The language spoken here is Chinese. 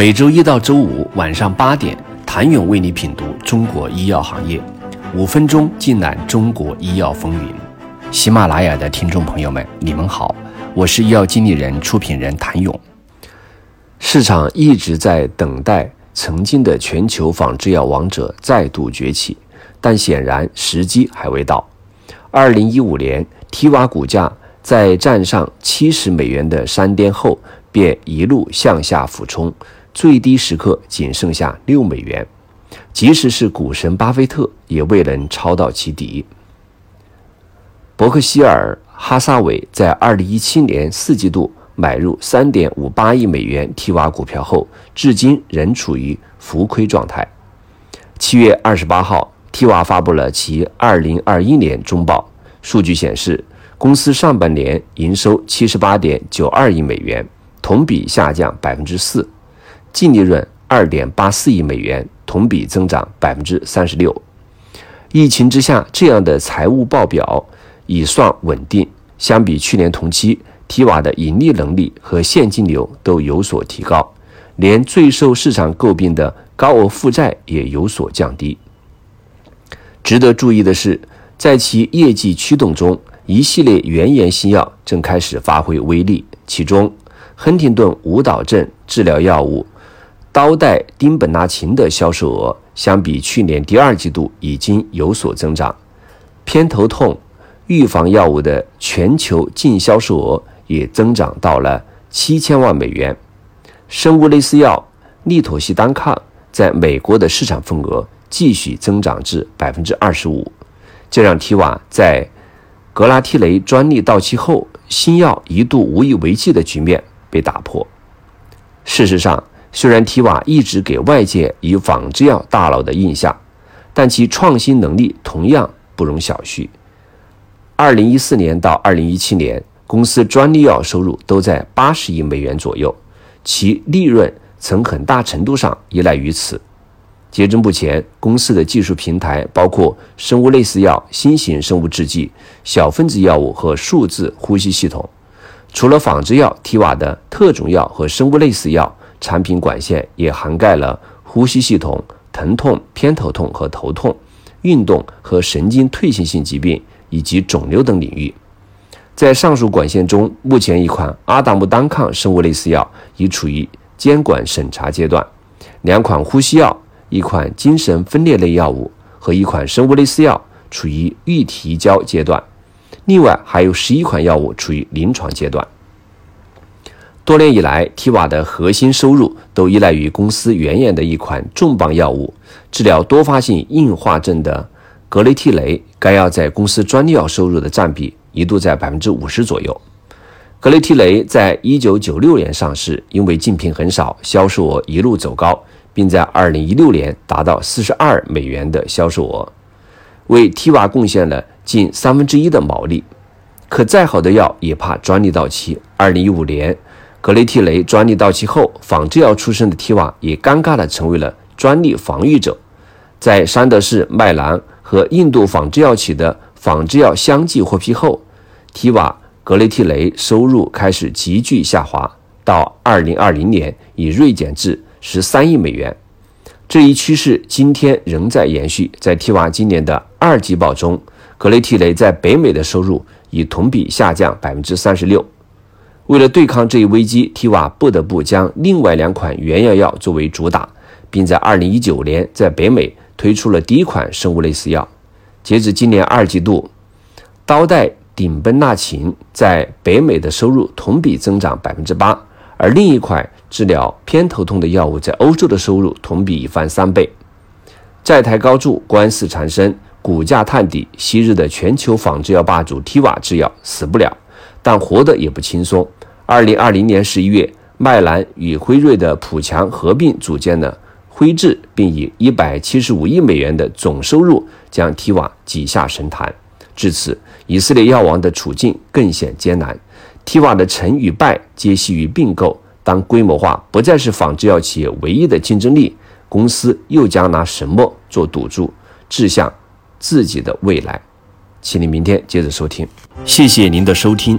每周一到周五晚上八点，谭勇为你品读中国医药行业，五分钟尽览中国医药风云。喜马拉雅的听众朋友们，你们好，我是医药经理人、出品人谭勇。市场一直在等待曾经的全球仿制药王者再度崛起，但显然时机还未到。二零一五年提瓦股价在站上七十美元的山巅后，便一路向下俯冲。最低时刻仅剩下六美元，即使是股神巴菲特也未能抄到其底。伯克希尔哈撒韦在二零一七年四季度买入三点五八亿美元 T 瓦股票后，至今仍处于浮亏状态。七月二十八号，T 瓦发布了其二零二一年中报，数据显示，公司上半年营收七十八点九二亿美元，同比下降百分之四。净利润二点八四亿美元，同比增长百分之三十六。疫情之下，这样的财务报表已算稳定。相比去年同期，提瓦的盈利能力和现金流都有所提高，连最受市场诟病的高额负债也有所降低。值得注意的是，在其业绩驱动中，一系列原研新药正开始发挥威力，其中亨廷顿舞蹈症治疗药物。刀代丁苯那嗪的销售额相比去年第二季度已经有所增长，偏头痛预防药物的全球净销售额也增长到了七千万美元。生物类似药利妥昔单抗在美国的市场份额继续增长至百分之二十五，这让提瓦在格拉替雷专利到期后，新药一度无以为继的局面被打破。事实上，虽然提瓦一直给外界以仿制药大佬的印象，但其创新能力同样不容小觑。二零一四年到二零一七年，公司专利药收入都在八十亿美元左右，其利润曾很大程度上依赖于此。截至目前，公司的技术平台包括生物类似药、新型生物制剂、小分子药物和数字呼吸系统。除了仿制药，提瓦的特种药和生物类似药。产品管线也涵盖了呼吸系统、疼痛、偏头痛和头痛、运动和神经退行性疾病以及肿瘤等领域。在上述管线中，目前一款阿达木单抗生物类似药已处于监管审查阶段，两款呼吸药、一款精神分裂类药物和一款生物类似药处于预提交阶段，另外还有十一款药物处于临床阶段。多年以来，T 瓦的核心收入都依赖于公司原研的一款重磅药物，治疗多发性硬化症的格雷替雷。该药在公司专利药收入的占比一度在百分之五十左右。格雷替雷在一九九六年上市，因为竞品很少，销售额一路走高，并在二零一六年达到四十二美元的销售额，为 T 瓦贡献了近三分之一的毛利。可再好的药也怕专利到期。二零一五年。格雷替雷专利到期后，仿制药出身的提瓦也尴尬地成为了专利防御者。在山德士、麦兰和印度仿制药企的仿制药相继获批后，提瓦、格雷替雷收入开始急剧下滑，到二零二零年已锐减至十三亿美元。这一趋势今天仍在延续。在提瓦今年的二季报中，格雷替雷在北美的收入已同比下降百分之三十六。为了对抗这一危机，提瓦不得不将另外两款原药药作为主打，并在2019年在北美推出了第一款生物类似药。截至今年二季度，刀代顶苯那嗪在北美的收入同比增长百分之八，而另一款治疗偏头痛的药物在欧洲的收入同比翻三倍。债台高筑，官司缠身，股价探底，昔日的全球仿制药霸主提瓦制药死不了，但活得也不轻松。二零二零年十一月，麦兰与辉瑞的普强合并组建了辉智，并以一百七十五亿美元的总收入将提瓦挤下神坛。至此，以色列药王的处境更显艰难。提瓦的成与败皆系于并购。当规模化不再是仿制药企业唯一的竞争力，公司又将拿什么做赌注，掷向自己的未来？请你明天接着收听。谢谢您的收听。